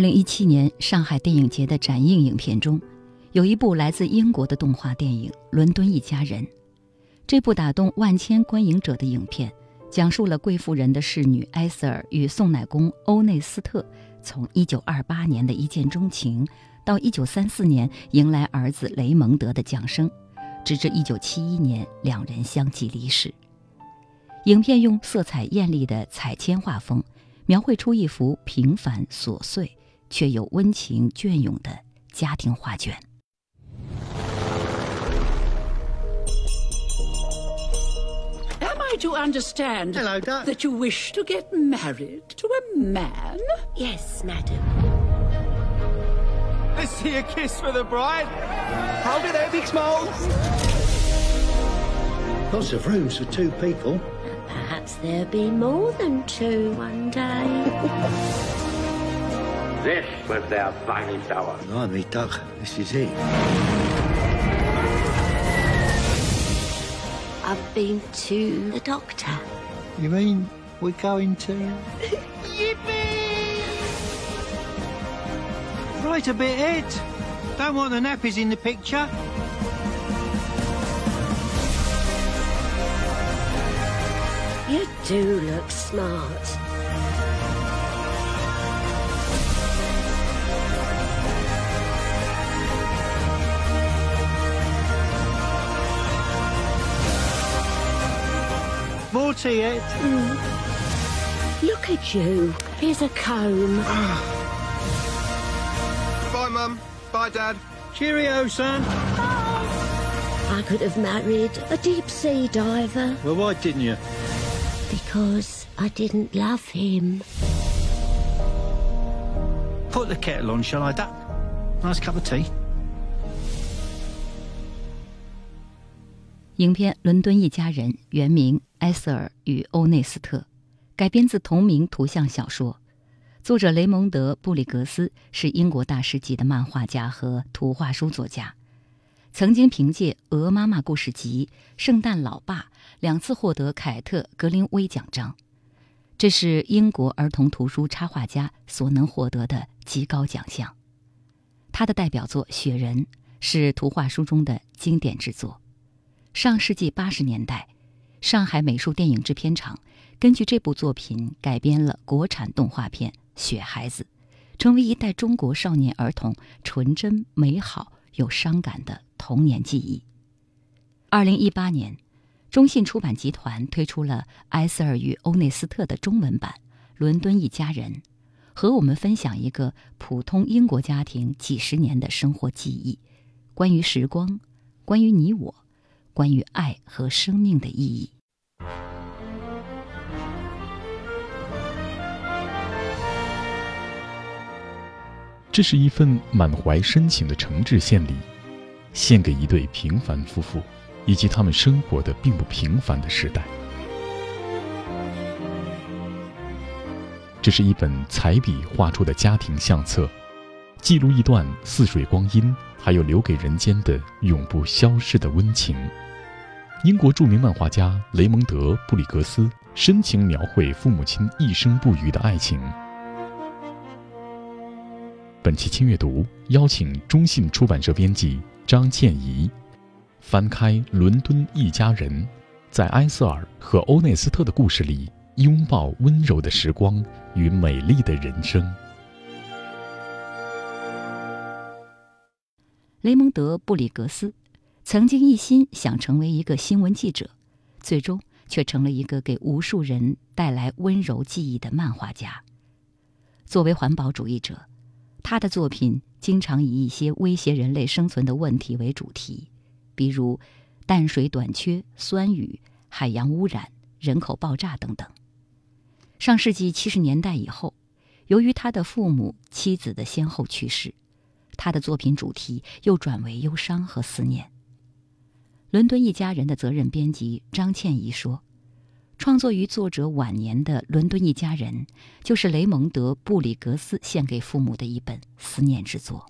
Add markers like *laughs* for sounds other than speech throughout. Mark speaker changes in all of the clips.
Speaker 1: 二零一七年上海电影节的展映影片中，有一部来自英国的动画电影《伦敦一家人》。这部打动万千观影者的影片，讲述了贵妇人的侍女埃瑟尔与送奶工欧内斯特从一九二八年的一见钟情，到一九三四年迎来儿子雷蒙德的降生，直至一九七一年两人相继离世。影片用色彩艳丽的彩铅画风，描绘出一幅平凡琐碎 却又温情隽永的家庭画卷。
Speaker 2: I to understand
Speaker 3: Hello, Duck.
Speaker 2: that you wish to get married to a man?
Speaker 4: Yes, madam.
Speaker 3: Let's see a kiss for the bride. Hold it there, big smile.
Speaker 5: Lots of rooms for two people.
Speaker 4: Perhaps there'll be more than two one day. *laughs*
Speaker 6: This was their finest hour.
Speaker 5: Blimey, Duck, this is it.
Speaker 4: I've been to the doctor.
Speaker 5: You mean we're going to? *laughs*
Speaker 3: Yippee! Right a bit, Ed. Don't want the nappies in the picture.
Speaker 4: You do look smart.
Speaker 3: More tea, Ed.
Speaker 4: Look at you. Here's a comb. *sighs*
Speaker 7: Bye, Mum. Bye, Dad.
Speaker 3: Cheerio, son.
Speaker 4: I could have married a deep sea diver
Speaker 3: Well, why didn't you?
Speaker 4: because I didn't love him.
Speaker 3: Put the kettle on, shall I, Duck? Nice cup of tea.
Speaker 1: 影片《伦敦一家人》原名《埃瑟尔与欧内斯特》，改编自同名图像小说。作者雷蒙德·布里格斯是英国大师级的漫画家和图画书作家，曾经凭借《鹅妈妈故事集》《圣诞老爸》两次获得凯特·格林威奖章，这是英国儿童图书插画家所能获得的极高奖项。他的代表作《雪人》是图画书中的经典之作。上世纪八十年代，上海美术电影制片厂根据这部作品改编了国产动画片《雪孩子》，成为一代中国少年儿童纯真、美好又伤感的童年记忆。二零一八年，中信出版集团推出了《埃瑟尔与欧内斯特》的中文版《伦敦一家人》，和我们分享一个普通英国家庭几十年的生活记忆，关于时光，关于你我。关于爱和生命的意义。
Speaker 8: 这是一份满怀深情的诚挚献礼，献给一对平凡夫妇，以及他们生活的并不平凡的时代。这是一本彩笔画出的家庭相册，记录一段似水光阴，还有留给人间的永不消逝的温情。英国著名漫画家雷蒙德·布里格斯深情描绘父母亲一生不渝的爱情。本期轻阅读邀请中信出版社编辑张倩怡，翻开《伦敦一家人》，在埃塞尔和欧内斯特的故事里，拥抱温柔的时光与美丽的人生。
Speaker 1: 雷蒙德·布里格斯曾经一心想成为一个新闻记者，最终却成了一个给无数人带来温柔记忆的漫画家。作为环保主义者，他的作品经常以一些威胁人类生存的问题为主题，比如淡水短缺、酸雨、海洋污染、人口爆炸等等。上世纪七十年代以后，由于他的父母、妻子的先后去世，他的作品主题又转为忧伤和思念。伦敦一家人的责任编辑张倩怡说。创作于作者晚年的《伦敦一家人》，就是雷蒙德·布里格斯献给父母的一本思念之作。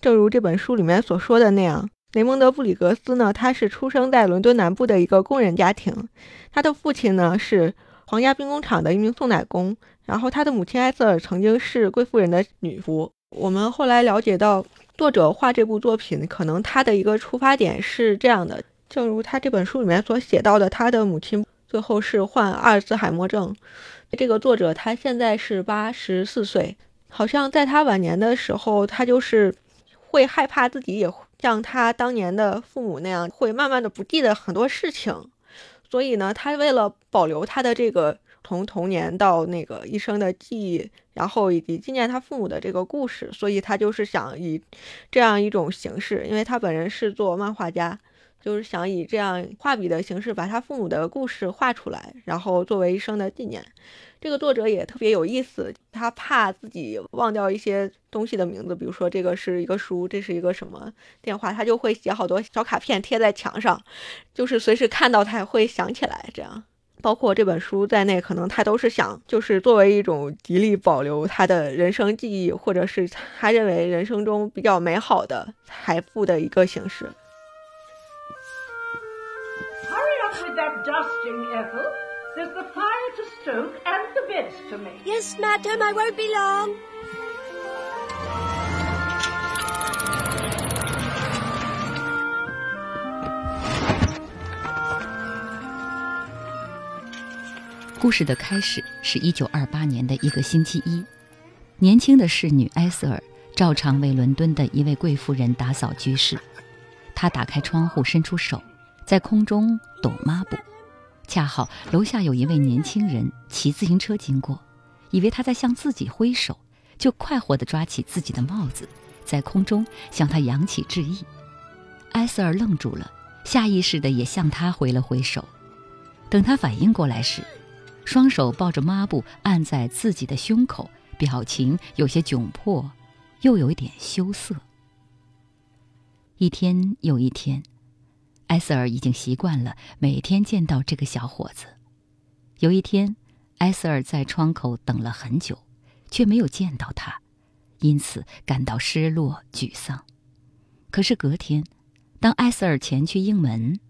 Speaker 9: 正如这本书里面所说的那样，雷蒙德·布里格斯呢，他是出生在伦敦南部的一个工人家庭，他的父亲呢是皇家兵工厂的一名送奶工，然后他的母亲埃瑟尔曾经是贵妇人的女仆。我们后来了解到，作者画这部作品，可能他的一个出发点是这样的：正如他这本书里面所写到的，他的母亲最后是患阿尔兹海默症。这个作者他现在是八十四岁，好像在他晚年的时候，他就是会害怕自己也像他当年的父母那样，会慢慢的不记得很多事情。所以呢，他为了保留他的这个。从童年到那个一生的记忆，然后以及纪念他父母的这个故事，所以他就是想以这样一种形式，因为他本人是做漫画家，就是想以这样画笔的形式把他父母的故事画出来，然后作为一生的纪念。这个作者也特别有意思，他怕自己忘掉一些东西的名字，比如说这个是一个书，这是一个什么电话，他就会写好多小卡片贴在墙上，就是随时看到他会想起来这样。包括这本书在内，可能他都是想，就是作为一种极力保留他的人生记忆，或者是他认为人生中比较美好的财富的一个形式。
Speaker 2: Hurry up with that dusting, Ethel. There's the fire to stoke and the beds to make.
Speaker 4: Yes, madam, I won't be long.
Speaker 1: 故事的开始是一九二八年的一个星期一，年轻的侍女埃瑟尔照常为伦敦的一位贵妇人打扫居室。她打开窗户，伸出手，在空中抖抹布。恰好楼下有一位年轻人骑自行车经过，以为他在向自己挥手，就快活地抓起自己的帽子，在空中向他扬起致意。埃瑟尔愣住了，下意识地也向他挥了挥手。等他反应过来时，双手抱着抹布按在自己的胸口，表情有些窘迫，又有一点羞涩。一天又一天，埃瑟尔已经习惯了每天见到这个小伙子。有一天，埃瑟尔在窗口等了很久，却没有见到他，因此感到失落沮丧。可是隔天，当埃瑟尔前去应门，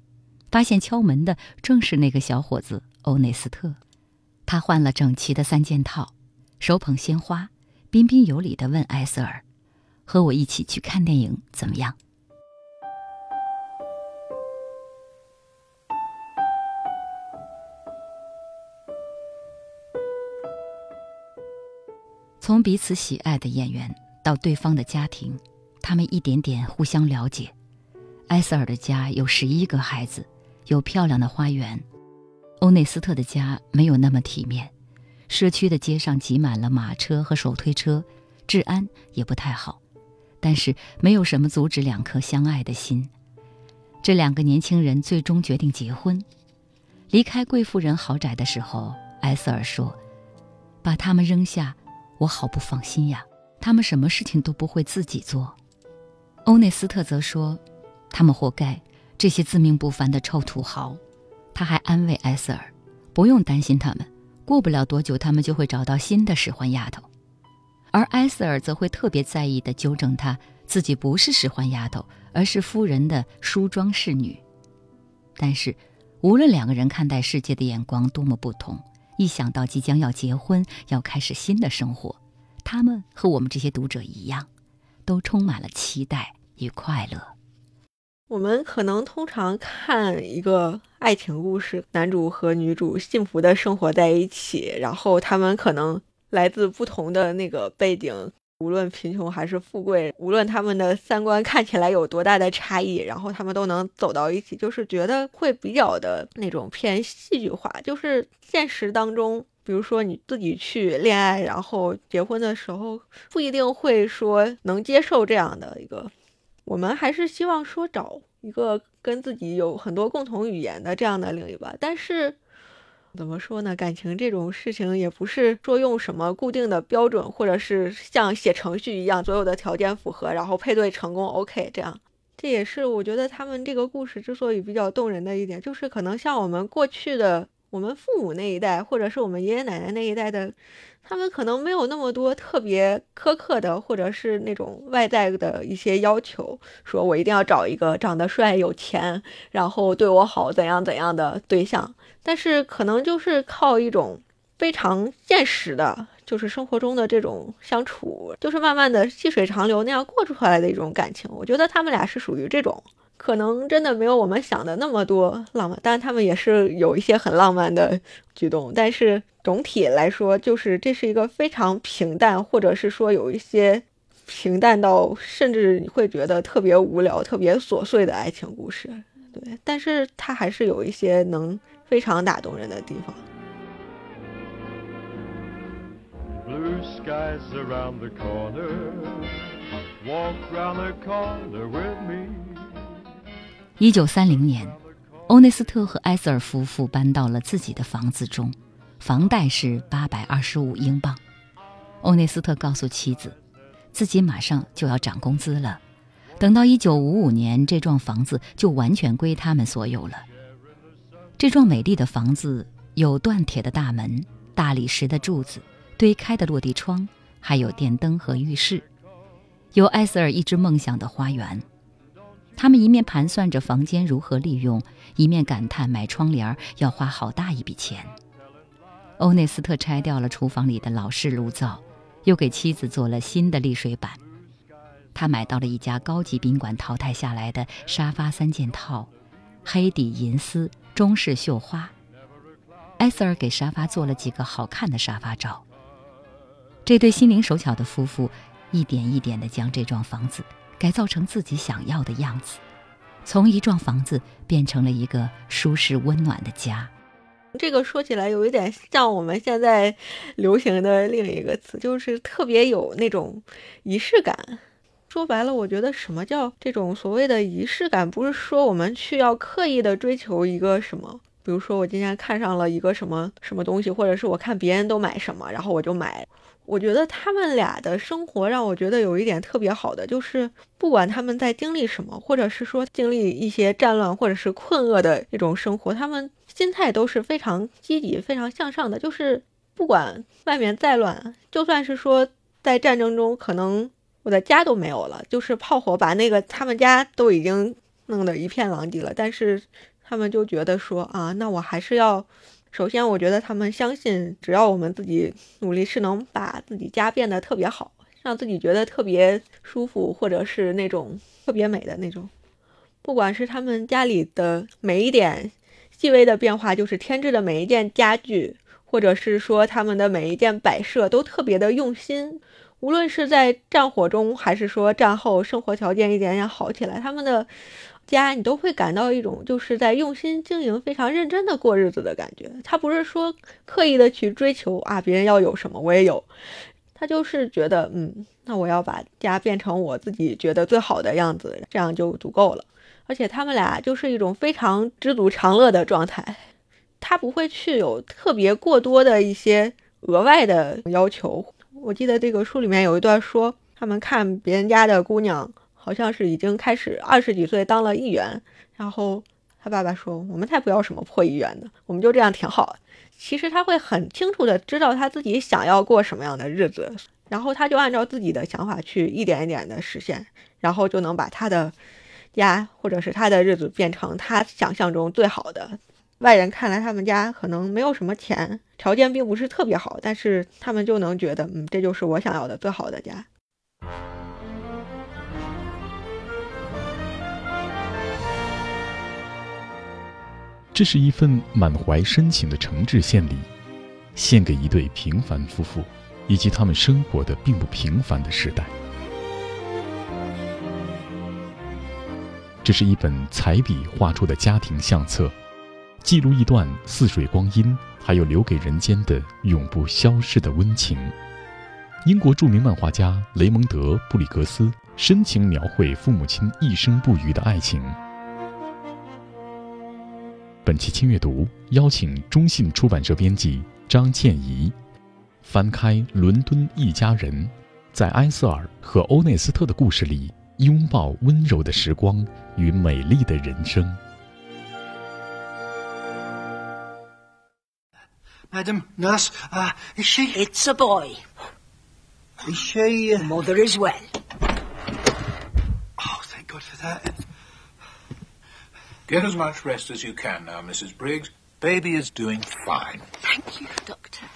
Speaker 1: 发现敲门的正是那个小伙子欧内斯特。他换了整齐的三件套，手捧鲜花，彬彬有礼地问埃瑟尔：“和我一起去看电影怎么样？”从彼此喜爱的演员到对方的家庭，他们一点点互相了解。埃瑟尔的家有十一个孩子，有漂亮的花园。欧内斯特的家没有那么体面，社区的街上挤满了马车和手推车，治安也不太好。但是没有什么阻止两颗相爱的心。这两个年轻人最终决定结婚。离开贵妇人豪宅的时候，埃塞尔说：“把他们扔下，我好不放心呀。他们什么事情都不会自己做。”欧内斯特则说：“他们活该，这些自命不凡的臭土豪。”他还安慰埃瑟尔，不用担心他们，过不了多久，他们就会找到新的使唤丫头。而埃瑟尔则会特别在意地纠正他自己不是使唤丫头，而是夫人的梳妆侍女。但是，无论两个人看待世界的眼光多么不同，一想到即将要结婚，要开始新的生活，他们和我们这些读者一样，都充满了期待与快乐。
Speaker 9: 我们可能通常看一个爱情故事，男主和女主幸福的生活在一起，然后他们可能来自不同的那个背景，无论贫穷还是富贵，无论他们的三观看起来有多大的差异，然后他们都能走到一起，就是觉得会比较的那种偏戏剧化。就是现实当中，比如说你自己去恋爱，然后结婚的时候，不一定会说能接受这样的一个。我们还是希望说找一个跟自己有很多共同语言的这样的另一半，但是怎么说呢？感情这种事情也不是说用什么固定的标准，或者是像写程序一样，所有的条件符合，然后配对成功，OK，这样。这也是我觉得他们这个故事之所以比较动人的一点，就是可能像我们过去的我们父母那一代，或者是我们爷爷奶奶那一代的。他们可能没有那么多特别苛刻的，或者是那种外在的一些要求，说我一定要找一个长得帅、有钱，然后对我好怎样怎样的对象。但是可能就是靠一种非常现实的，就是生活中的这种相处，就是慢慢的细水长流那样过出来的一种感情。我觉得他们俩是属于这种，可能真的没有我们想的那么多浪漫，但他们也是有一些很浪漫的举动。但是总体来说，就是这是一个非常平淡，或者是说有一些平淡到甚至你会觉得特别无聊、特别琐碎的爱情故事。对，但是它还是有一些能非常打动人的地方。
Speaker 10: Blue skies around the corner. Walk around the corner with me.
Speaker 1: 一九三零年，欧内斯特和埃瑟尔夫妇搬到了自己的房子中，房贷是八百二十五英镑。欧内斯特告诉妻子，自己马上就要涨工资了，等到一九五五年，这幢房子就完全归他们所有了。这幢美丽的房子有锻铁的大门、大理石的柱子。堆开的落地窗，还有电灯和浴室，有埃瑟尔一直梦想的花园。他们一面盘算着房间如何利用，一面感叹买窗帘要花好大一笔钱。欧内斯特拆掉了厨房里的老式炉灶，又给妻子做了新的沥水板。他买到了一家高级宾馆淘汰下来的沙发三件套，黑底银丝，中式绣花。埃瑟尔给沙发做了几个好看的沙发罩。这对心灵手巧的夫妇，一点一点地将这幢房子改造成自己想要的样子，从一幢房子变成了一个舒适温暖的家。
Speaker 9: 这个说起来有一点像我们现在流行的另一个词，就是特别有那种仪式感。说白了，我觉得什么叫这种所谓的仪式感，不是说我们去要刻意的追求一个什么，比如说我今天看上了一个什么什么东西，或者是我看别人都买什么，然后我就买。我觉得他们俩的生活让我觉得有一点特别好的，就是不管他们在经历什么，或者是说经历一些战乱或者是困厄的一种生活，他们心态都是非常积极、非常向上的。就是不管外面再乱，就算是说在战争中，可能我的家都没有了，就是炮火把那个他们家都已经弄得一片狼藉了，但是他们就觉得说啊，那我还是要。首先，我觉得他们相信，只要我们自己努力，是能把自己家变得特别好，让自己觉得特别舒服，或者是那种特别美的那种。不管是他们家里的每一点细微的变化，就是添置的每一件家具，或者是说他们的每一件摆设，都特别的用心。无论是在战火中，还是说战后生活条件一点点好起来，他们的。家，你都会感到一种就是在用心经营、非常认真的过日子的感觉。他不是说刻意的去追求啊，别人要有什么我也有，他就是觉得，嗯，那我要把家变成我自己觉得最好的样子，这样就足够了。而且他们俩就是一种非常知足常乐的状态，他不会去有特别过多的一些额外的要求。我记得这个书里面有一段说，他们看别人家的姑娘。好像是已经开始二十几岁当了议员，然后他爸爸说：“我们才不要什么破议员呢，我们就这样挺好。”其实他会很清楚的知道他自己想要过什么样的日子，然后他就按照自己的想法去一点一点的实现，然后就能把他的家或者是他的日子变成他想象中最好的。外人看来，他们家可能没有什么钱，条件并不是特别好，但是他们就能觉得，嗯，这就是我想要的最好的家。
Speaker 8: 这是一份满怀深情的诚挚献礼，献给一对平凡夫妇，以及他们生活的并不平凡的时代。这是一本彩笔画出的家庭相册，记录一段似水光阴，还有留给人间的永不消逝的温情。英国著名漫画家雷蒙德·布里格斯深情描绘父母亲一生不渝的爱情。本期轻阅读邀请中信出版社编辑张倩怡，翻开《伦敦一家人》，在埃塞尔和欧内斯特的故事里，拥抱温柔的时光与美丽的人生。
Speaker 5: Madam, nurse, uh, is she?
Speaker 11: It's a boy.
Speaker 5: Is she?
Speaker 11: Mother is well.
Speaker 5: Oh, thank God for that.
Speaker 12: Get as much rest as you can now, Mrs. Briggs. Baby is doing fine.
Speaker 11: Thank you, Doctor.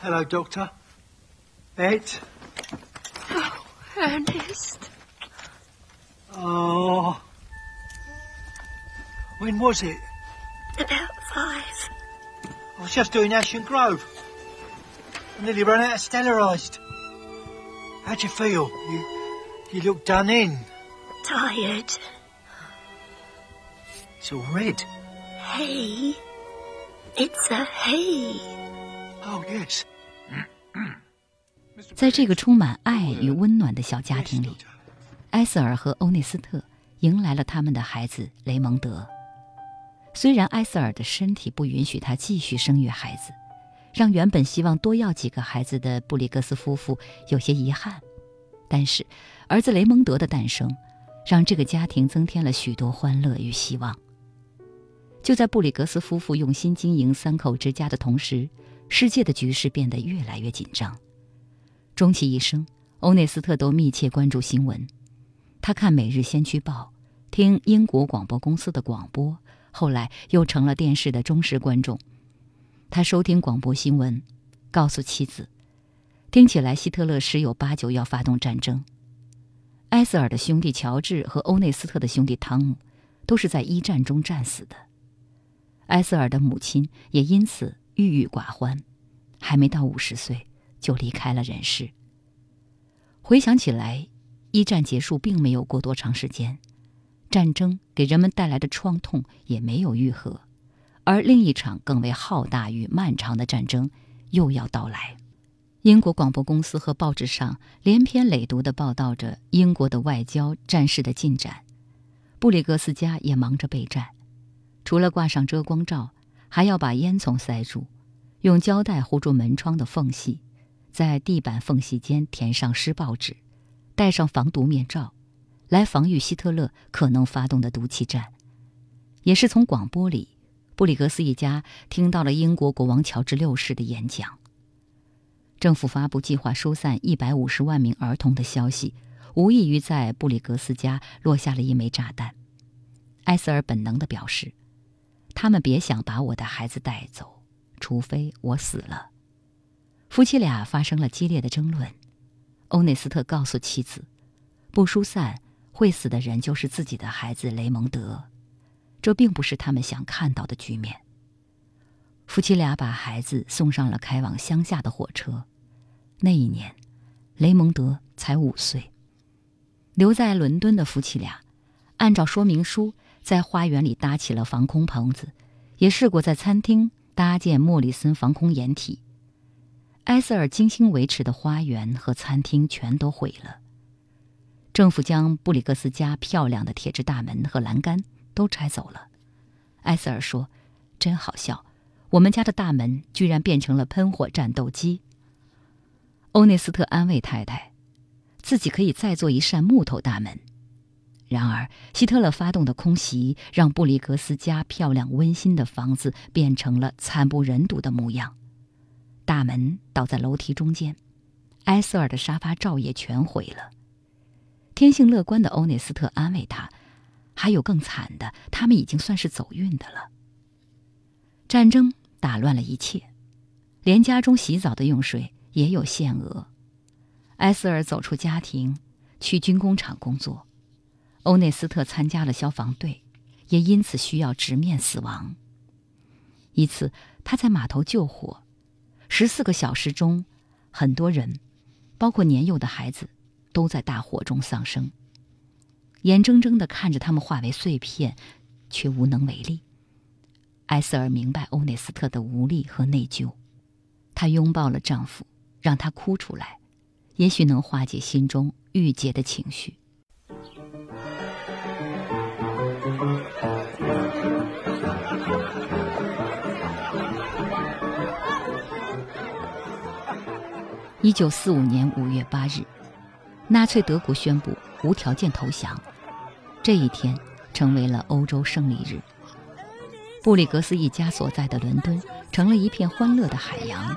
Speaker 5: Hello, Doctor. Bet.
Speaker 4: Oh, Ernest.
Speaker 5: Oh. When was it?
Speaker 4: About five.
Speaker 5: I was just doing Ashen Grove. I nearly ran out of stellarised. How'd you feel? You, you look done in.
Speaker 4: Tired.
Speaker 5: It's all red.
Speaker 4: Hay. It's a hay.
Speaker 5: Oh, yes.
Speaker 1: 在这个充满爱与温暖的小家庭里，埃瑟尔和欧内斯特迎来了他们的孩子雷蒙德。虽然埃瑟尔的身体不允许他继续生育孩子，让原本希望多要几个孩子的布里格斯夫妇有些遗憾，但是儿子雷蒙德的诞生，让这个家庭增添了许多欢乐与希望。就在布里格斯夫妇用心经营三口之家的同时，世界的局势变得越来越紧张。终其一生，欧内斯特都密切关注新闻。他看《每日先驱报》，听英国广播公司的广播，后来又成了电视的忠实观众。他收听广播新闻，告诉妻子：“听起来希特勒十有八九要发动战争。”埃塞尔的兄弟乔治和欧内斯特的兄弟汤姆，都是在一战中战死的。埃塞尔的母亲也因此郁郁寡欢，还没到五十岁就离开了人世。回想起来，一战结束并没有过多长时间，战争给人们带来的创痛也没有愈合，而另一场更为浩大与漫长的战争又要到来。英国广播公司和报纸上连篇累牍地报道着英国的外交战事的进展，布里格斯家也忙着备战。除了挂上遮光罩，还要把烟囱塞住，用胶带糊住门窗的缝隙，在地板缝隙间填上湿报纸，戴上防毒面罩，来防御希特勒可能发动的毒气战。也是从广播里，布里格斯一家听到了英国国王乔治六世的演讲。政府发布计划疏散一百五十万名儿童的消息，无异于在布里格斯家落下了一枚炸弹。埃塞尔本能地表示。他们别想把我的孩子带走，除非我死了。夫妻俩发生了激烈的争论。欧内斯特告诉妻子，不疏散，会死的人就是自己的孩子雷蒙德。这并不是他们想看到的局面。夫妻俩把孩子送上了开往乡下的火车。那一年，雷蒙德才五岁。留在伦敦的夫妻俩，按照说明书。在花园里搭起了防空棚子，也试过在餐厅搭建莫里森防空掩体。埃塞尔精心维持的花园和餐厅全都毁了。政府将布里格斯家漂亮的铁质大门和栏杆都拆走了。埃塞尔说：“真好笑，我们家的大门居然变成了喷火战斗机。”欧内斯特安慰太太：“自己可以再做一扇木头大门。”然而，希特勒发动的空袭让布里格斯家漂亮温馨的房子变成了惨不忍睹的模样。大门倒在楼梯中间，埃瑟尔的沙发罩也全毁了。天性乐观的欧内斯特安慰他：“还有更惨的，他们已经算是走运的了。”战争打乱了一切，连家中洗澡的用水也有限额。埃瑟尔走出家庭，去军工厂工作。欧内斯特参加了消防队，也因此需要直面死亡。一次，他在码头救火，十四个小时中，很多人，包括年幼的孩子，都在大火中丧生。眼睁睁地看着他们化为碎片，却无能为力。埃瑟尔明白欧内斯特的无力和内疚，她拥抱了丈夫，让他哭出来，也许能化解心中郁结的情绪。一九四五年五月八日，纳粹德国宣布无条件投降。这一天成为了欧洲胜利日。布里格斯一家所在的伦敦成了一片欢乐的海洋。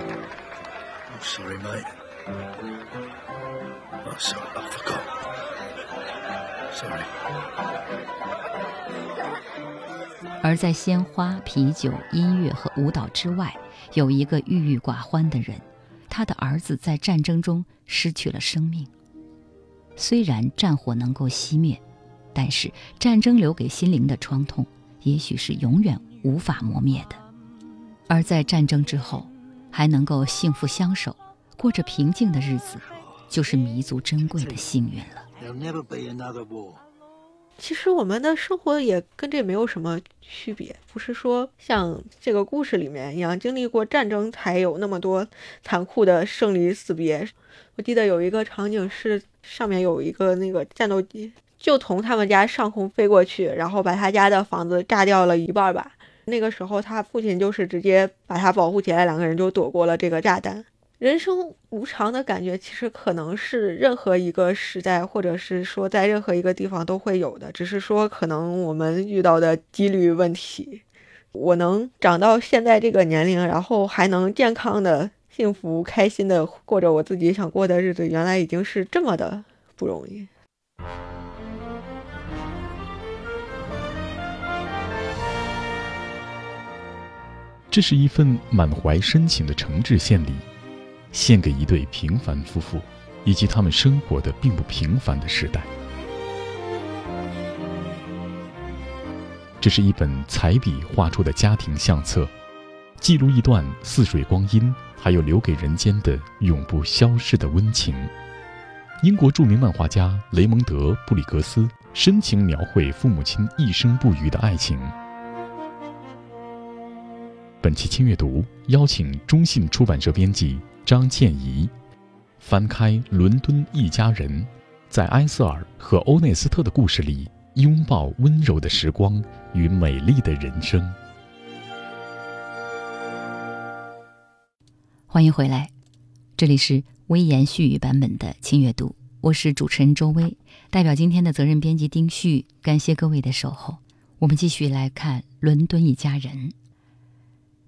Speaker 5: Sorry, mate. I'm sorry. I forgot. Sorry.
Speaker 1: 而在鲜花、啤酒、音乐和舞蹈之外，有一个郁郁寡欢的人，他的儿子在战争中失去了生命。虽然战火能够熄灭，但是战争留给心灵的创痛，也许是永远无法磨灭的。而在战争之后，还能够幸福相守，过着平静的日子，就是弥足珍贵的幸运了。
Speaker 9: 其实我们的生活也跟这没有什么区别，不是说像这个故事里面一样，经历过战争才有那么多残酷的生离死别。我记得有一个场景是上面有一个那个战斗机，就从他们家上空飞过去，然后把他家的房子炸掉了一半吧。那个时候他父亲就是直接把他保护起来，两个人就躲过了这个炸弹。人生无常的感觉，其实可能是任何一个时代，或者是说在任何一个地方都会有的，只是说可能我们遇到的几率问题。我能长到现在这个年龄，然后还能健康的、幸福、开心的过着我自己想过的日子，原来已经是这么的不容易。
Speaker 8: 这是一份满怀深情的诚挚献礼，献给一对平凡夫妇，以及他们生活的并不平凡的时代。这是一本彩笔画出的家庭相册，记录一段似水光阴，还有留给人间的永不消逝的温情。英国著名漫画家雷蒙德·布里格斯深情描绘父母亲一生不渝的爱情。本期轻阅读邀请中信出版社编辑张倩怡，翻开《伦敦一家人》，在埃塞尔和欧内斯特的故事里，拥抱温柔的时光与美丽的人生。
Speaker 1: 欢迎回来，这里是微言絮语版本的轻阅读，我是主持人周薇，代表今天的责任编辑丁旭，感谢各位的守候。我们继续来看《伦敦一家人》。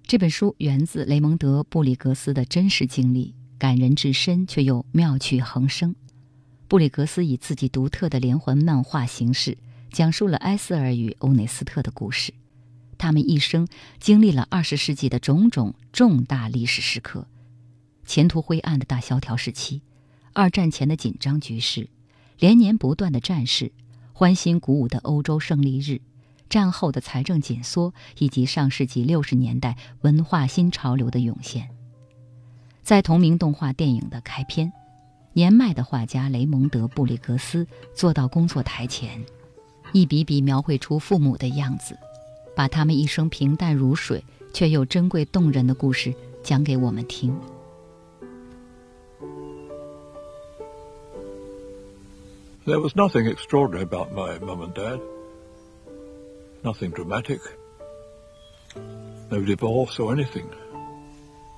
Speaker 1: 这本书源自雷蒙德·布里格斯的真实经历，感人至深，却又妙趣横生。布里格斯以自己独特的连环漫画形式，讲述了埃塞尔与欧内斯特的故事。他们一生经历了二十世纪的种种重大历史时刻：前途灰暗的大萧条时期，二战前的紧张局势，连年不断的战事，欢欣鼓舞的欧洲胜利日。战后的财政紧缩，以及上世纪六十年代文化新潮流的涌现，在同名动画电影的开篇，年迈的画家雷蒙德·布里格斯坐到工作台前，一笔笔描绘出父母的样子，把他们一生平淡如水却又珍贵动人的故事讲给我们听。
Speaker 12: There was nothing extraordinary about my mum and dad. Nothing dramatic. No divorce or anything.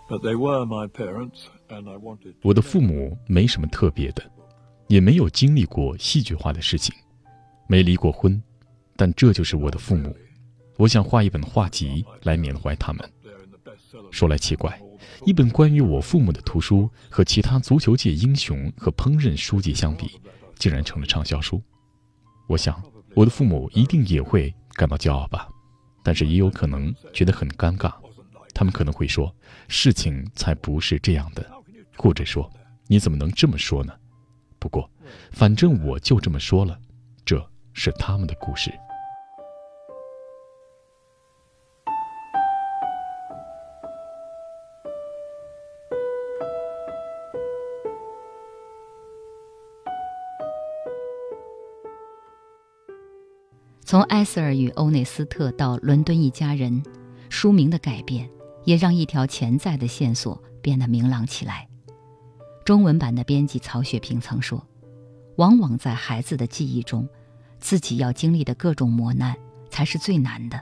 Speaker 12: But they were my parents, and I wanted.
Speaker 8: 我的父母没什么特别的，也没有经历过戏剧化的事情，没离过婚，但这就是我的父母。我想画一本画集来缅怀他们。说来奇怪，一本关于我父母的图书和其他足球界英雄和烹饪书籍相比，竟然成了畅销书。我想，我的父母一定也会感到骄傲吧，但是也有可能觉得很尴尬。他们可能会说：“事情才不是这样的。”或者说：“你怎么能这么说呢？”不过，反正我就这么说了，这是他们的故事。
Speaker 1: 从埃瑟尔与欧内斯特到伦敦一家人，书名的改变也让一条潜在的线索变得明朗起来。中文版的编辑曹雪平曾说：“往往在孩子的记忆中，自己要经历的各种磨难才是最难的，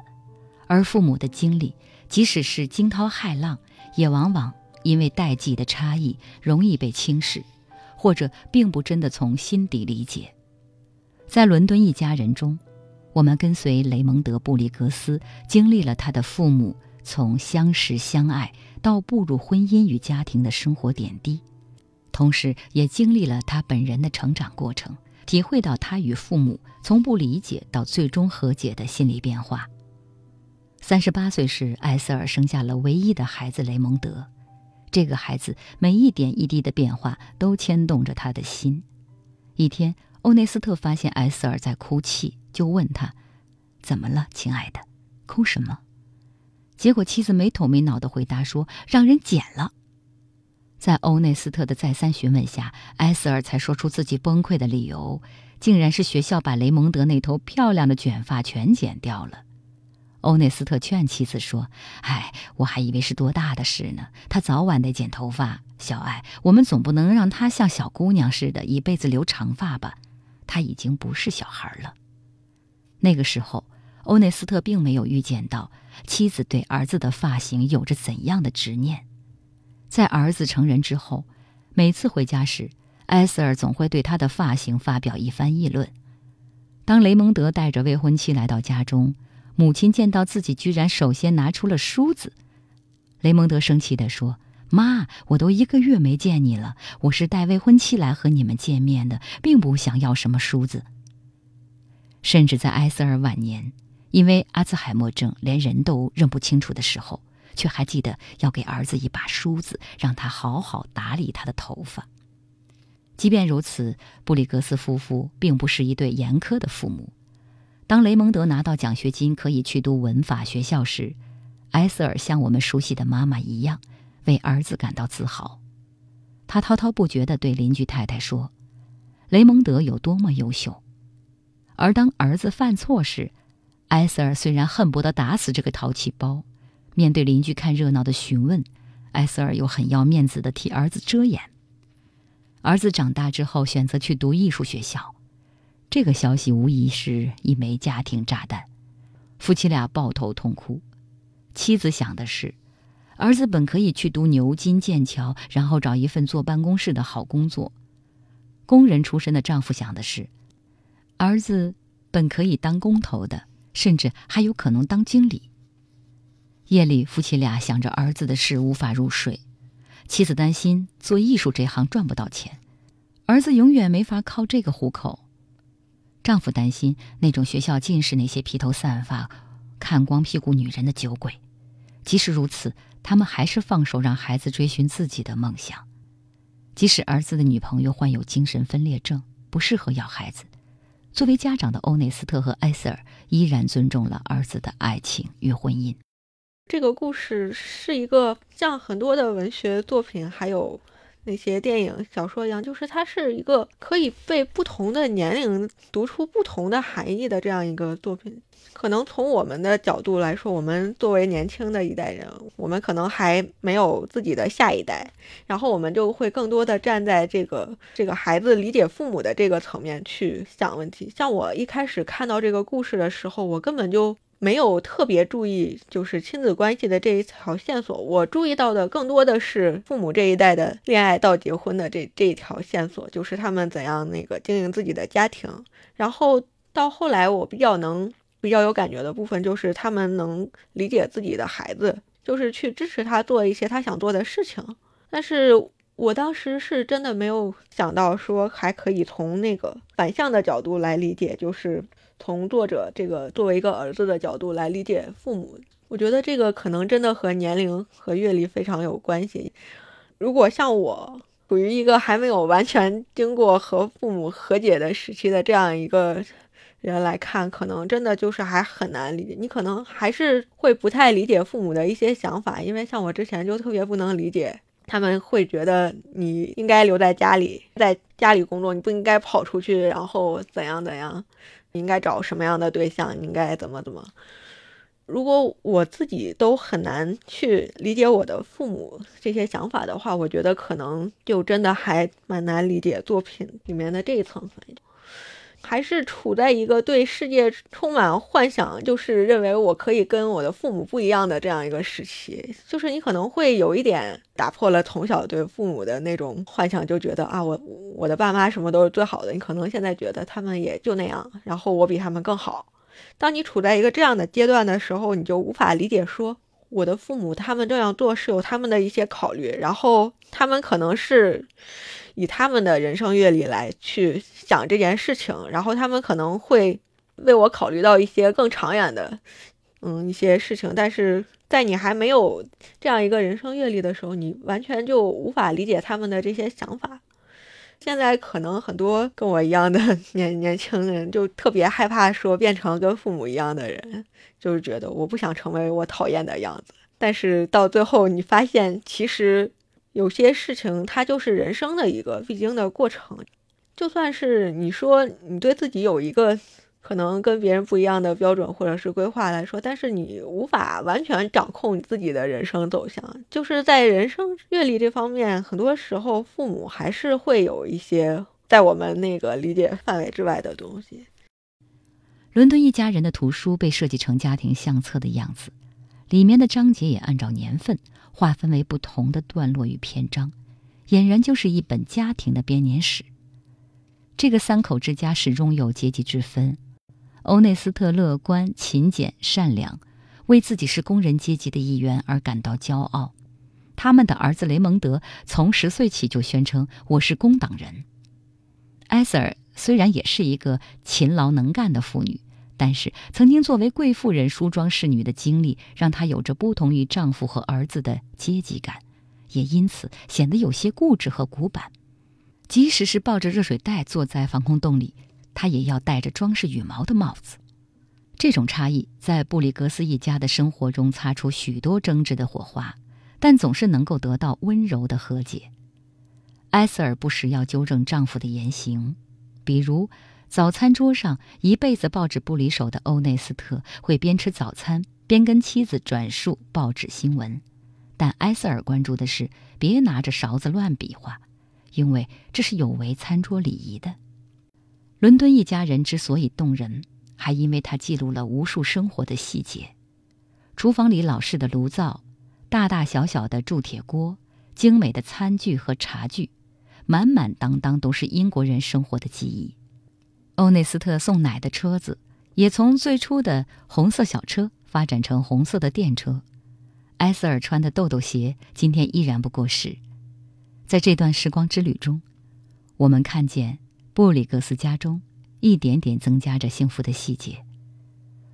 Speaker 1: 而父母的经历，即使是惊涛骇浪，也往往因为代际的差异容易被轻视，或者并不真的从心底理解。”在《伦敦一家人》中，我们跟随雷蒙德·布里格斯，经历了他的父母从相识相爱到步入婚姻与家庭的生活点滴。同时，也经历了他本人的成长过程，体会到他与父母从不理解到最终和解的心理变化。三十八岁时，埃塞尔生下了唯一的孩子雷蒙德。这个孩子每一点一滴的变化都牵动着他的心。一天，欧内斯特发现埃塞尔在哭泣，就问他：“怎么了，亲爱的？哭什么？”结果妻子没头没脑的回答说：“让人剪了。”在欧内斯特的再三询问下，埃塞尔才说出自己崩溃的理由，竟然是学校把雷蒙德那头漂亮的卷发全剪掉了。欧内斯特劝妻子说：“哎，我还以为是多大的事呢，他早晚得剪头发。小爱，我们总不能让他像小姑娘似的，一辈子留长发吧？他已经不是小孩了。”那个时候，欧内斯特并没有预见到妻子对儿子的发型有着怎样的执念。在儿子成人之后，每次回家时，埃塞尔总会对他的发型发表一番议论。当雷蒙德带着未婚妻来到家中，母亲见到自己居然首先拿出了梳子，雷蒙德生气地说：“妈，我都一个月没见你了，我是带未婚妻来和你们见面的，并不想要什么梳子。”甚至在埃塞尔晚年，因为阿兹海默症连人都认不清楚的时候。却还记得要给儿子一把梳子，让他好好打理他的头发。即便如此，布里格斯夫妇并不是一对严苛的父母。当雷蒙德拿到奖学金，可以去读文法学校时，埃塞尔像我们熟悉的妈妈一样，为儿子感到自豪。他滔滔不绝地对邻居太太说：“雷蒙德有多么优秀。”而当儿子犯错时，埃塞尔虽然恨不得打死这个淘气包。面对邻居看热闹的询问，埃塞尔又很要面子的替儿子遮掩。儿子长大之后选择去读艺术学校，这个消息无疑是一枚家庭炸弹，夫妻俩抱头痛哭。妻子想的是，儿子本可以去读牛津、剑桥，然后找一份坐办公室的好工作；工人出身的丈夫想的是，儿子本可以当工头的，甚至还有可能当经理。夜里，夫妻俩想着儿子的事无法入睡。妻子担心做艺术这行赚不到钱，儿子永远没法靠这个糊口。丈夫担心那种学校尽是那些披头散发、看光屁股女人的酒鬼。即使如此，他们还是放手让孩子追寻自己的梦想。即使儿子的女朋友患有精神分裂症，不适合要孩子，作为家长的欧内斯特和埃塞尔依然尊重了儿子的爱情与婚姻。
Speaker 9: 这个故事是一个像很多的文学作品，还有那些电影、小说一样，就是它是一个可以被不同的年龄读出不同的含义的这样一个作品。可能从我们的角度来说，我们作为年轻的一代人，我们可能还没有自己的下一代，然后我们就会更多的站在这个这个孩子理解父母的这个层面去想问题。像我一开始看到这个故事的时候，我根本就。没有特别注意，就是亲子关系的这一条线索。我注意到的更多的是父母这一代的恋爱到结婚的这这一条线索，就是他们怎样那个经营自己的家庭。然后到后来，我比较能比较有感觉的部分，就是他们能理解自己的孩子，就是去支持他做一些他想做的事情。但是我当时是真的没有想到说还可以从那个反向的角度来理解，就是。从作者这个作为一个儿子的角度来理解父母，我觉得这个可能真的和年龄和阅历非常有关系。如果像我属于一个还没有完全经过和父母和解的时期的这样一个人来看，可能真的就是还很难理解。你可能还是会不太理解父母的一些想法，因为像我之前就特别不能理解，他们会觉得你应该留在家里，在家里工作，你不应该跑出去，然后怎样怎样。应该找什么样的对象？应该怎么怎么？如果我自己都很难去理解我的父母这些想法的话，我觉得可能就真的还蛮难理解作品里面的这一层。还是处在一个对世界充满幻想，就是认为我可以跟我的父母不一样的这样一个时期。就是你可能会有一点打破了从小对父母的那种幻想，就觉得啊，我我的爸妈什么都是最好的。你可能现在觉得他们也就那样，然后我比他们更好。当你处在一个这样的阶段的时候，你就无法理解说我的父母他们这样做是有他们的一些考虑，然后他们可能是。以他们的人生阅历来去想这件事情，然后他们可能会为我考虑到一些更长远的，嗯，一些事情。但是在你还没有这样一个人生阅历的时候，你完全就无法理解他们的这些想法。现在可能很多跟我一样的 *laughs* 年年轻人就特别害怕说变成跟父母一样的人，就是觉得我不想成为我讨厌的样子。但是到最后，你发现其实。有些事情，它就是人生的一个必经的过程。就算是你说你对自己有一个可能跟别人不一样的标准或者是规划来说，但是你无法完全掌控你自己的人生走向。就是在人生阅历这方面，很多时候父母还是会有一些在我们那个理解范围之外的东西。
Speaker 1: 伦敦一家人的图书被设计成家庭相册的样子，里面的章节也按照年份。划分为不同的段落与篇章，俨然就是一本家庭的编年史。这个三口之家始终有阶级之分。欧内斯特乐观、勤俭、善良，为自己是工人阶级的一员而感到骄傲。他们的儿子雷蒙德从十岁起就宣称：“我是工党人。”埃塞尔虽然也是一个勤劳能干的妇女。但是，曾经作为贵妇人梳妆侍女的经历，让她有着不同于丈夫和儿子的阶级感，也因此显得有些固执和古板。即使是抱着热水袋坐在防空洞里，她也要戴着装饰羽毛的帽子。这种差异在布里格斯一家的生活中擦出许多争执的火花，但总是能够得到温柔的和解。埃塞尔不时要纠正丈夫的言行，比如。早餐桌上一辈子报纸不离手的欧内斯特会边吃早餐边跟妻子转述报纸新闻，但埃塞尔关注的是别拿着勺子乱比划，因为这是有违餐桌礼仪的。伦敦一家人之所以动人，还因为他记录了无数生活的细节：厨房里老式的炉灶、大大小小的铸铁锅、精美的餐具和茶具，满满当当都是英国人生活的记忆。欧内斯特送奶的车子，也从最初的红色小车发展成红色的电车。埃塞尔穿的豆豆鞋今天依然不过时。在这段时光之旅中，我们看见布里格斯家中一点点增加着幸福的细节。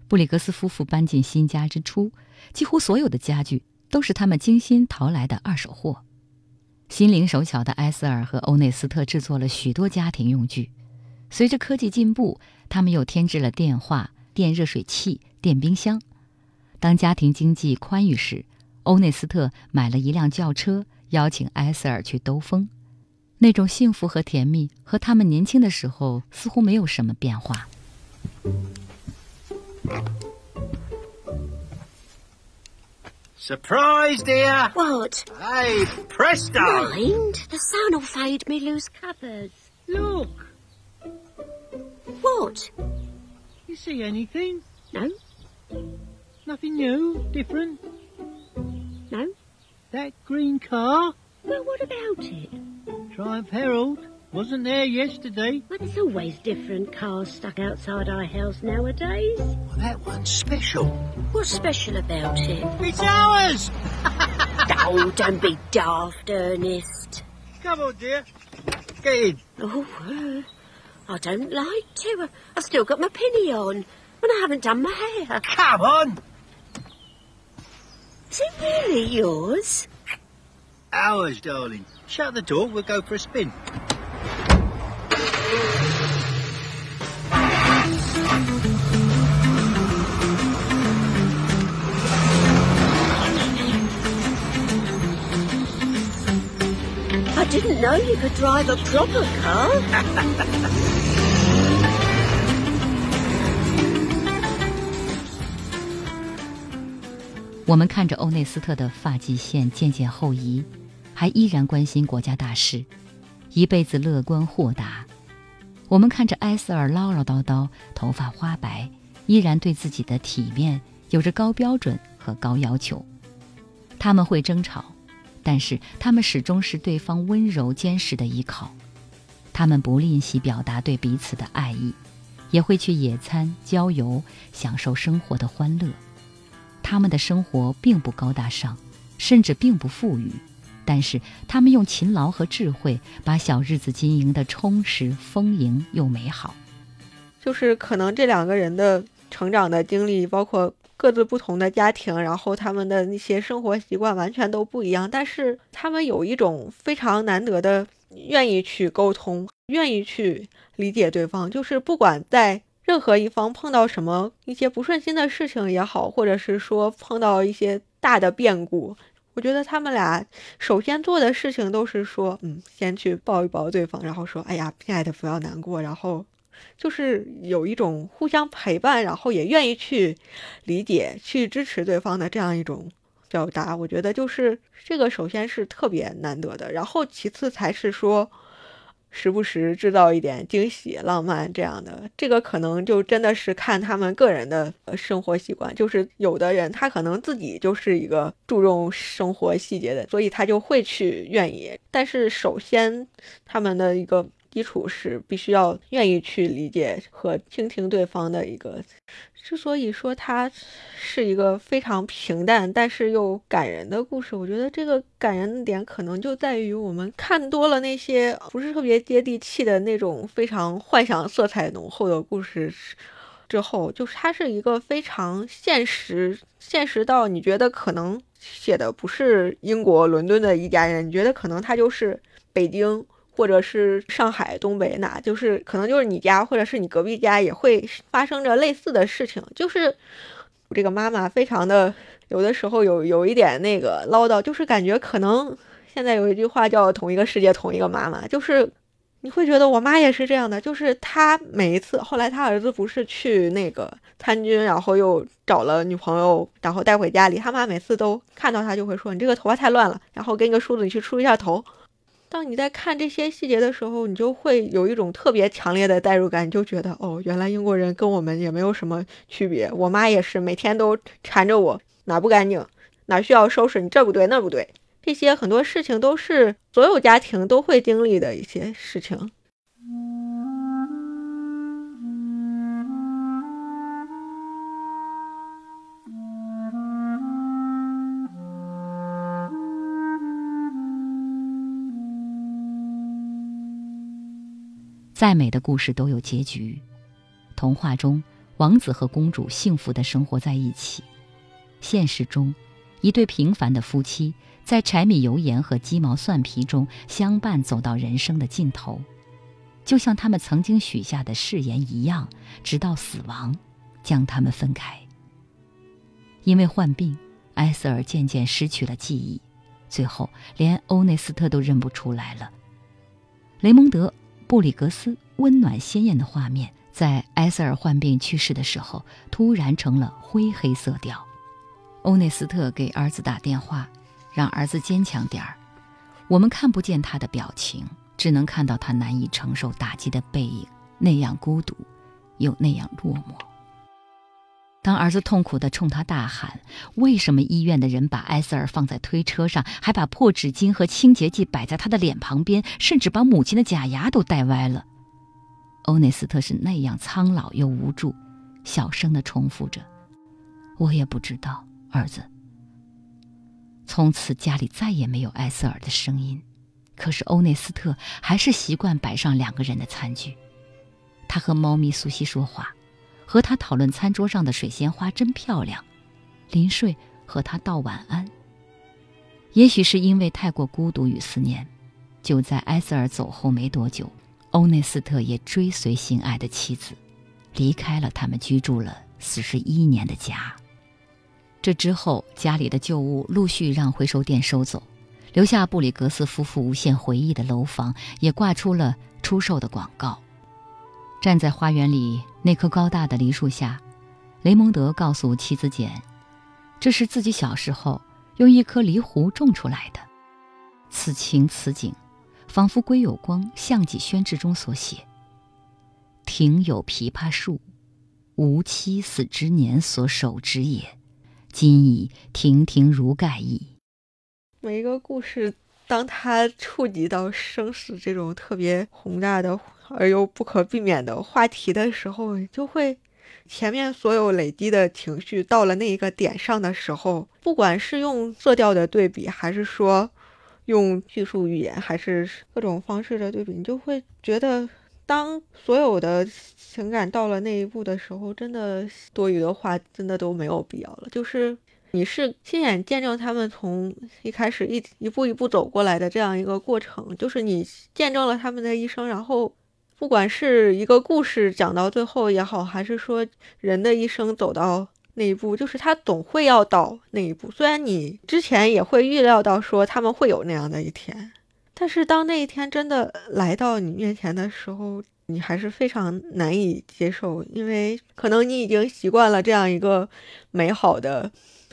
Speaker 1: 布里格斯夫妇搬进新家之初，几乎所有的家具都是他们精心淘来的二手货。心灵手巧的埃塞尔和欧内斯特制作了许多家庭用具。随着科技进步，他们又添置了电话、电热水器、电冰箱。当家庭经济宽裕时，欧内斯特买了一辆轿车，邀请埃塞尔去兜风。那种幸福和甜蜜，和他们年轻的时候似乎没有什么变化。
Speaker 5: Surprise, dear!
Speaker 4: What?
Speaker 5: Hey, presto!
Speaker 4: Mind, the sun'll fade me loose covers.
Speaker 13: Look!
Speaker 4: What?
Speaker 13: You see anything?
Speaker 4: No.
Speaker 13: Nothing new? Different?
Speaker 4: No.
Speaker 13: That green car?
Speaker 4: Well, what about it?
Speaker 13: Triumph Herald. Wasn't there yesterday.
Speaker 4: Well, there's always different cars stuck outside our house nowadays.
Speaker 5: Well, that one's special.
Speaker 4: What's special about it?
Speaker 5: It's ours! *laughs*
Speaker 4: oh, don't be daft, Ernest.
Speaker 5: Come on, dear. Get in.
Speaker 4: Oh, uh, I don't like to. I've still got my penny on, and I haven't done my hair.
Speaker 5: Come on!
Speaker 4: Is it really yours?
Speaker 5: Ours, darling. Shut the door, we'll go for a spin.
Speaker 4: I didn't know you could drive a proper car. *laughs*
Speaker 1: 我们看着欧内斯特的发际线渐渐后移，还依然关心国家大事，一辈子乐观豁达。我们看着埃塞尔唠唠叨叨，头发花白，依然对自己的体面有着高标准和高要求。他们会争吵，但是他们始终是对方温柔坚实的依靠。他们不吝惜表达对彼此的爱意，也会去野餐、郊游，享受生活的欢乐。他们的生活并不高大上，甚至并不富裕，但是他们用勤劳和智慧把小日子经营的充实、丰盈又美好。
Speaker 9: 就是可能这两个人的成长的经历，包括各自不同的家庭，然后他们的那些生活习惯完全都不一样，但是他们有一种非常难得的愿意去沟通，愿意去理解对方，就是不管在。任何一方碰到什么一些不顺心的事情也好，或者是说碰到一些大的变故，我觉得他们俩首先做的事情都是说，嗯，先去抱一抱对方，然后说，哎呀，亲爱的，不要难过，然后就是有一种互相陪伴，然后也愿意去理解、去支持对方的这样一种表达。我觉得就是这个，首先是特别难得的，然后其次才是说。时不时制造一点惊喜、浪漫这样的，这个可能就真的是看他们个人的生活习惯。就是有的人他可能自己就是一个注重生活细节的，所以他就会去愿意。但是首先他们的一个。基础是必须要愿意去理解和倾听对方的一个。之所以说它是一个非常平淡但是又感人的故事，我觉得这个感人的点可能就在于我们看多了那些不是特别接地气的那种非常幻想色彩浓厚的故事之后，就是它是一个非常现实，现实到你觉得可能写的不是英国伦敦的一家人，你觉得可能他就是北京。或者是上海、东北哪，就是可能就是你家，或者是你隔壁家也会发生着类似的事情。就是这个妈妈非常的，有的时候有有一点那个唠叨，就是感觉可能现在有一句话叫“同一个世界，同一个妈妈”，就是你会觉得我妈也是这样的。就是她每一次，后来他儿子不是去那个参军，然后又找了女朋友，然后带回家里，他妈每次都看到他就会说：“你这个头发太乱了。”然后给你个梳子，你去梳一下头。当你在看这些细节的时候，你就会有一种特别强烈的代入感，你就觉得哦，原来英国人跟我们也没有什么区别。我妈也是每天都缠着我，哪不干净，哪需要收拾，你这不对那不对。这些很多事情都是所有家庭都会经历的一些事情。
Speaker 1: 再美的故事都有结局，童话中王子和公主幸福的生活在一起，现实中，一对平凡的夫妻在柴米油盐和鸡毛蒜皮中相伴走到人生的尽头，就像他们曾经许下的誓言一样，直到死亡将他们分开。因为患病，埃塞尔渐渐失去了记忆，最后连欧内斯特都认不出来了。雷蒙德。布里格斯温暖鲜艳的画面，在埃塞尔患病去世的时候，突然成了灰黑色调。欧内斯特给儿子打电话，让儿子坚强点儿。我们看不见他的表情，只能看到他难以承受打击的背影，那样孤独，又那样落寞。当儿子痛苦地冲他大喊：“为什么医院的人把埃塞尔放在推车上，还把破纸巾和清洁剂摆在他的脸旁边，甚至把母亲的假牙都戴歪了？”欧内斯特是那样苍老又无助，小声地重复着：“我也不知道，儿子。”从此家里再也没有埃塞尔的声音，可是欧内斯特还是习惯摆上两个人的餐具，他和猫咪苏西说话。和他讨论餐桌上的水仙花真漂亮，临睡和他道晚安。也许是因为太过孤独与思念，就在埃塞尔走后没多久，欧内斯特也追随心爱的妻子，离开了他们居住了四十一年的家。这之后，家里的旧物陆续让回收店收走，留下布里格斯夫妇无限回忆的楼房也挂出了出售的广告。站在花园里那棵高大的梨树下，雷蒙德告诉妻子简：“这是自己小时候用一颗梨核种出来的。此情此景，仿佛归有光《项脊轩志》中所写：“庭有枇杷树，吾妻死之年所手植也，今已亭亭如盖矣。”
Speaker 9: 每一个故事，当它触及到生死这种特别宏大的而又不可避免的话题的时候，就会前面所有累积的情绪到了那一个点上的时候，不管是用色调的对比，还是说。用叙述语言还是各种方式的对比，你就会觉得，当所有的情感到了那一步的时候，真的多余的话真的都没有必要了。就是你是亲眼见证他们从一开始一一步一步走过来的这样一个过程，就是你见证了他们的一生，然后不管是一个故事讲到最后也好，还是说人的一生走到。那一步就是他总会要到那一步，虽然你之前也会预料到说他们会有那样的一天，但是当那一天真的来到你面前的时候，你还是非常难以接受，因为可能你已经习惯了这样一个美好的、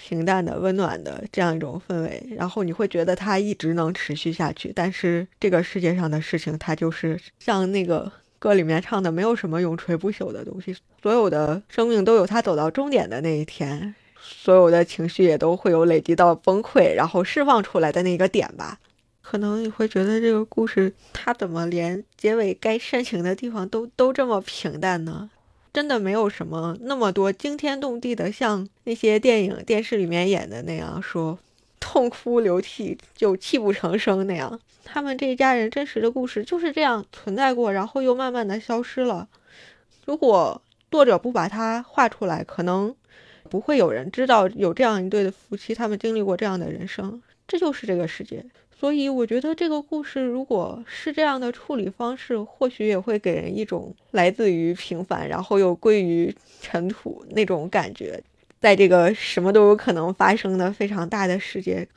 Speaker 9: 平淡的、温暖的这样一种氛围，然后你会觉得它一直能持续下去，但是这个世界上的事情，它就是像那个。歌里面唱的没有什么永垂不朽的东西，所有的生命都有它走到终点的那一天，所有的情绪也都会有累积到崩溃，然后释放出来的那个点吧。可能你会觉得这个故事它怎么连结尾该煽情的地方都都这么平淡呢？真的没有什么那么多惊天动地的，像那些电影电视里面演的那样说。痛哭流涕就泣不成声那样，他们这一家人真实的故事就是这样存在过，然后又慢慢的消失了。如果作者不把它画出来，可能不会有人知道有这样一对的夫妻，他们经历过这样的人生。这就是这个世界。所以我觉得这个故事如果是这样的处理方式，或许也会给人一种来自于平凡，然后又归于尘土那种感觉。在这个什么都有可能发生的非常大的世界，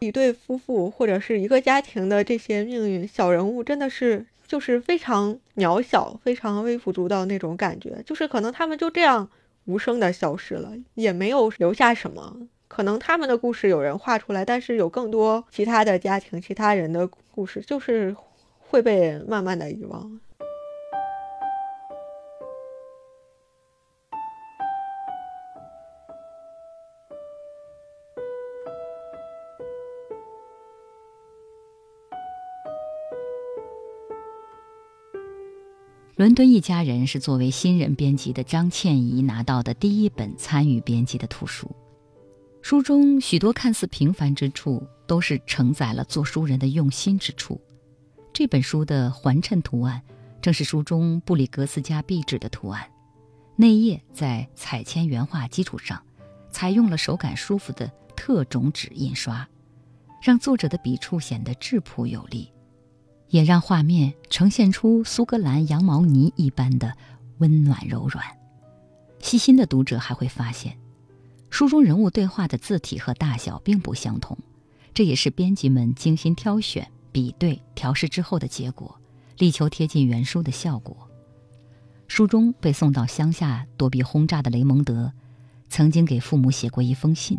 Speaker 9: 一对夫妇或者是一个家庭的这些命运，小人物真的是就是非常渺小、非常微不足道那种感觉，就是可能他们就这样无声的消失了，也没有留下什么。可能他们的故事有人画出来，但是有更多其他的家庭、其他人的故事，就是会被慢慢的遗忘。
Speaker 1: 伦敦一家人是作为新人编辑的张倩怡拿到的第一本参与编辑的图书。书中许多看似平凡之处，都是承载了做书人的用心之处。这本书的环衬图案，正是书中布里格斯家壁纸的图案。内页在彩铅原画基础上，采用了手感舒服的特种纸印刷，让作者的笔触显得质朴有力。也让画面呈现出苏格兰羊毛呢一般的温暖柔软。细心的读者还会发现，书中人物对话的字体和大小并不相同，这也是编辑们精心挑选、比对、调试之后的结果，力求贴近原书的效果。书中被送到乡下躲避轰炸的雷蒙德，曾经给父母写过一封信。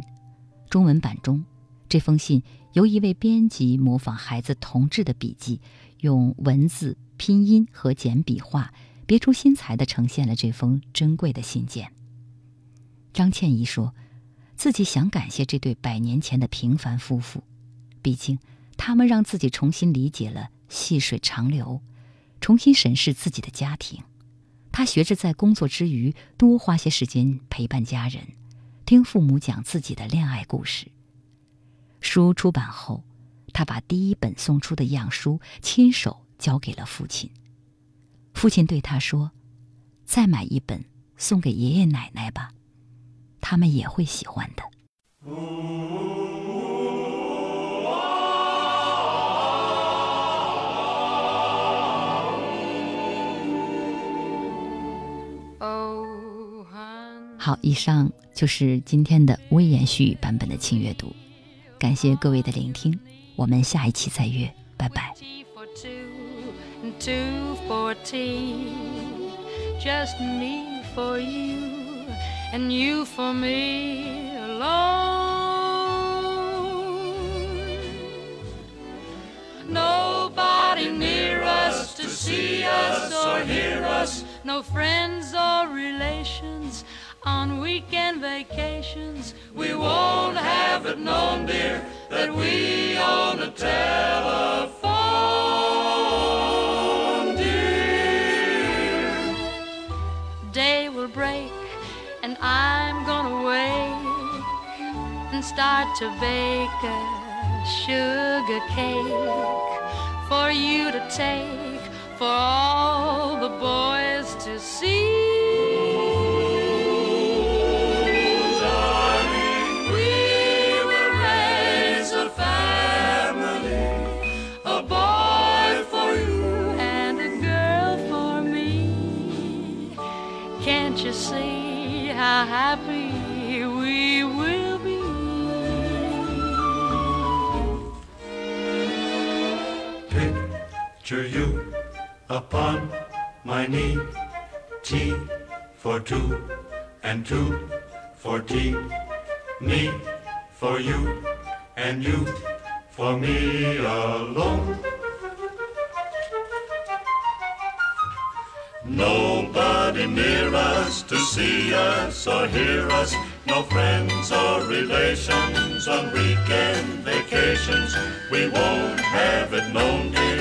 Speaker 1: 中文版中，这封信。由一位编辑模仿孩子童稚的笔迹，用文字、拼音和简笔画，别出心裁地呈现了这封珍贵的信件。张倩怡说，自己想感谢这对百年前的平凡夫妇，毕竟他们让自己重新理解了细水长流，重新审视自己的家庭。她学着在工作之余多花些时间陪伴家人，听父母讲自己的恋爱故事。书出版后，他把第一本送出的样书亲手交给了父亲。父亲对他说：“再买一本送给爷爷奶奶吧，他们也会喜欢的。”好，以上就是今天的微言絮语版本的轻阅读。感谢各位的聆听，我们下一期再约，拜拜。Just me for you and you for me
Speaker 14: alone. Nobody near us to see us or hear us, no friends or relations on weekend vacations. We won't have it known, dear, that we own a telephone, start to bake a sugar cake for you to take for all the boys to see. Darling,
Speaker 5: Picture you upon my knee. T for two and two for tea. Me for you and you for me alone. Nobody near us to see us or hear us. No friends or relations on weekend vacations. We won't have it known, dear,